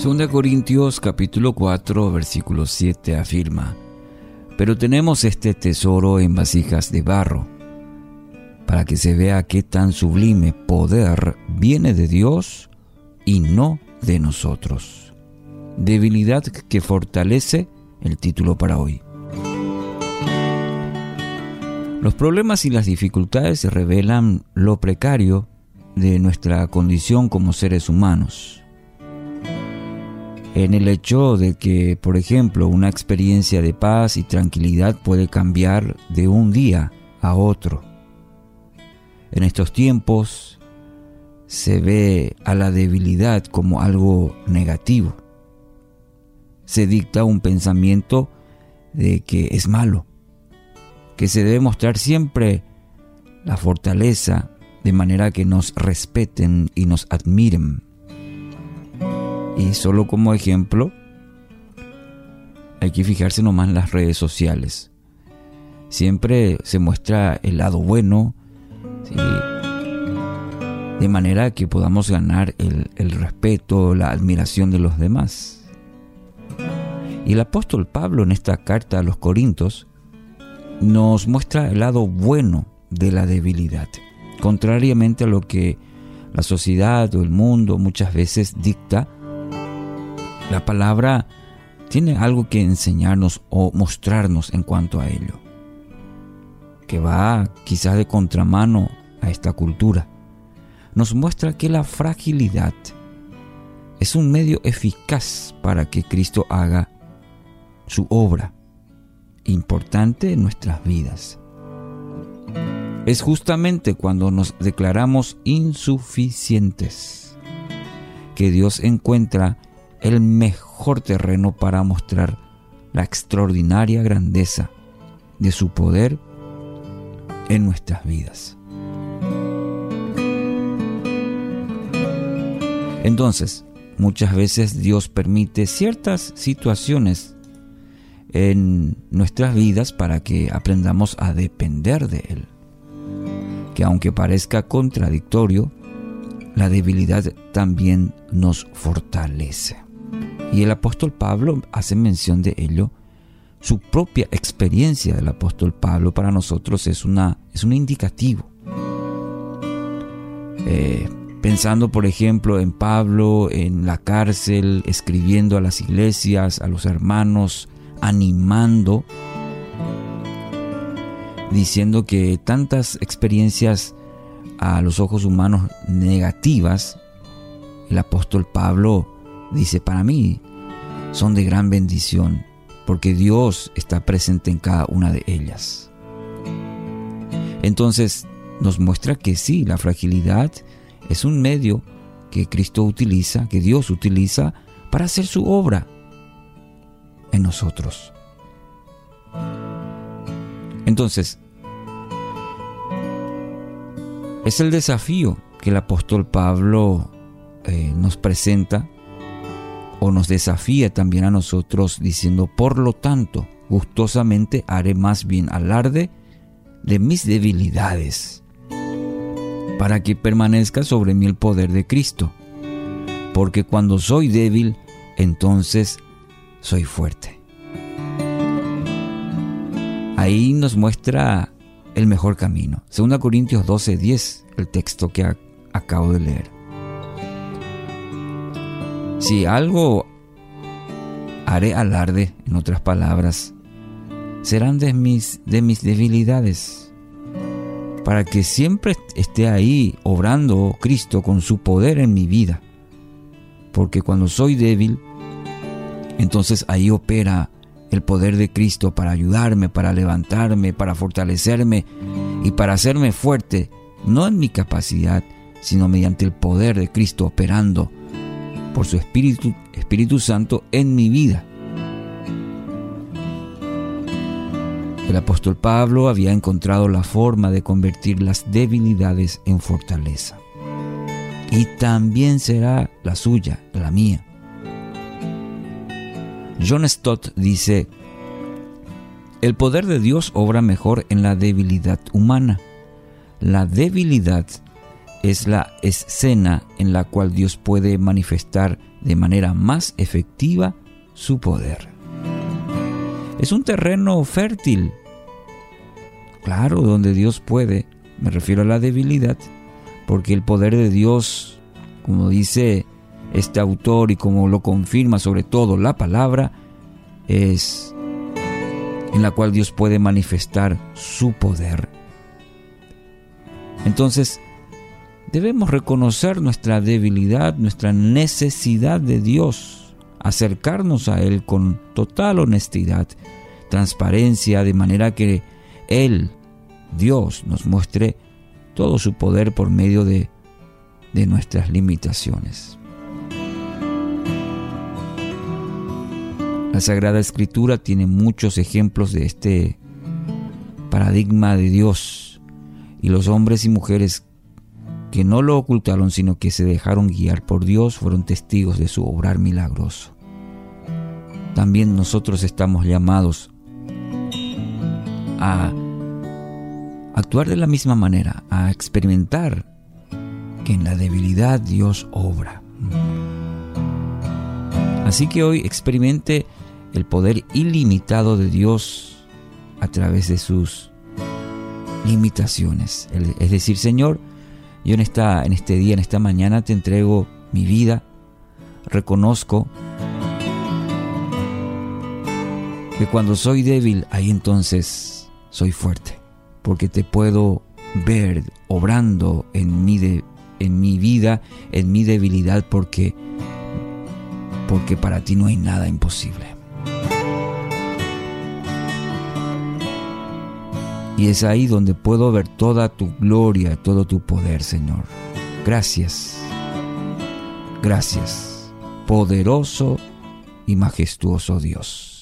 2 Corintios capítulo 4 versículo 7 afirma, Pero tenemos este tesoro en vasijas de barro, para que se vea qué tan sublime poder viene de Dios y no de nosotros. Debilidad que fortalece el título para hoy. Los problemas y las dificultades revelan lo precario de nuestra condición como seres humanos en el hecho de que, por ejemplo, una experiencia de paz y tranquilidad puede cambiar de un día a otro. En estos tiempos se ve a la debilidad como algo negativo. Se dicta un pensamiento de que es malo, que se debe mostrar siempre la fortaleza de manera que nos respeten y nos admiren. Y solo como ejemplo, hay que fijarse nomás en las redes sociales. Siempre se muestra el lado bueno, de manera que podamos ganar el, el respeto, la admiración de los demás. Y el apóstol Pablo en esta carta a los Corintios nos muestra el lado bueno de la debilidad, contrariamente a lo que la sociedad o el mundo muchas veces dicta la palabra tiene algo que enseñarnos o mostrarnos en cuanto a ello, que va quizás de contramano a esta cultura. Nos muestra que la fragilidad es un medio eficaz para que Cristo haga su obra importante en nuestras vidas. Es justamente cuando nos declaramos insuficientes que Dios encuentra el mejor terreno para mostrar la extraordinaria grandeza de su poder en nuestras vidas. Entonces, muchas veces Dios permite ciertas situaciones en nuestras vidas para que aprendamos a depender de Él. Que aunque parezca contradictorio, la debilidad también nos fortalece. Y el apóstol Pablo hace mención de ello. Su propia experiencia del apóstol Pablo para nosotros es, una, es un indicativo. Eh, pensando, por ejemplo, en Pablo en la cárcel, escribiendo a las iglesias, a los hermanos, animando, diciendo que tantas experiencias a los ojos humanos negativas, el apóstol Pablo dice, para mí son de gran bendición, porque Dios está presente en cada una de ellas. Entonces nos muestra que sí, la fragilidad es un medio que Cristo utiliza, que Dios utiliza para hacer su obra en nosotros. Entonces, es el desafío que el apóstol Pablo eh, nos presenta o nos desafía también a nosotros diciendo, por lo tanto, gustosamente haré más bien alarde de mis debilidades, para que permanezca sobre mí el poder de Cristo, porque cuando soy débil, entonces soy fuerte. Ahí nos muestra el mejor camino. 2 Corintios 12:10, el texto que acabo de leer. Si algo haré alarde, en otras palabras, serán de mis, de mis debilidades, para que siempre esté ahí obrando Cristo con su poder en mi vida. Porque cuando soy débil, entonces ahí opera el poder de Cristo para ayudarme, para levantarme, para fortalecerme y para hacerme fuerte, no en mi capacidad, sino mediante el poder de Cristo operando por su Espíritu, Espíritu Santo en mi vida. El apóstol Pablo había encontrado la forma de convertir las debilidades en fortaleza. Y también será la suya, la mía. John Stott dice, el poder de Dios obra mejor en la debilidad humana. La debilidad es la escena en la cual Dios puede manifestar de manera más efectiva su poder. Es un terreno fértil, claro, donde Dios puede, me refiero a la debilidad, porque el poder de Dios, como dice este autor y como lo confirma sobre todo la palabra, es en la cual Dios puede manifestar su poder. Entonces, debemos reconocer nuestra debilidad, nuestra necesidad de Dios, acercarnos a Él con total honestidad, transparencia, de manera que Él, Dios, nos muestre todo su poder por medio de, de nuestras limitaciones. La Sagrada Escritura tiene muchos ejemplos de este paradigma de Dios y los hombres y mujeres que no lo ocultaron sino que se dejaron guiar por Dios fueron testigos de su obrar milagroso. También nosotros estamos llamados a actuar de la misma manera, a experimentar que en la debilidad Dios obra. Así que hoy experimente el poder ilimitado de Dios a través de sus limitaciones. Es decir, Señor, yo en, esta, en este día, en esta mañana te entrego mi vida, reconozco que cuando soy débil, ahí entonces soy fuerte, porque te puedo ver obrando en mi, de, en mi vida, en mi debilidad, porque, porque para ti no hay nada imposible. Y es ahí donde puedo ver toda tu gloria, todo tu poder, Señor. Gracias. Gracias, poderoso y majestuoso Dios.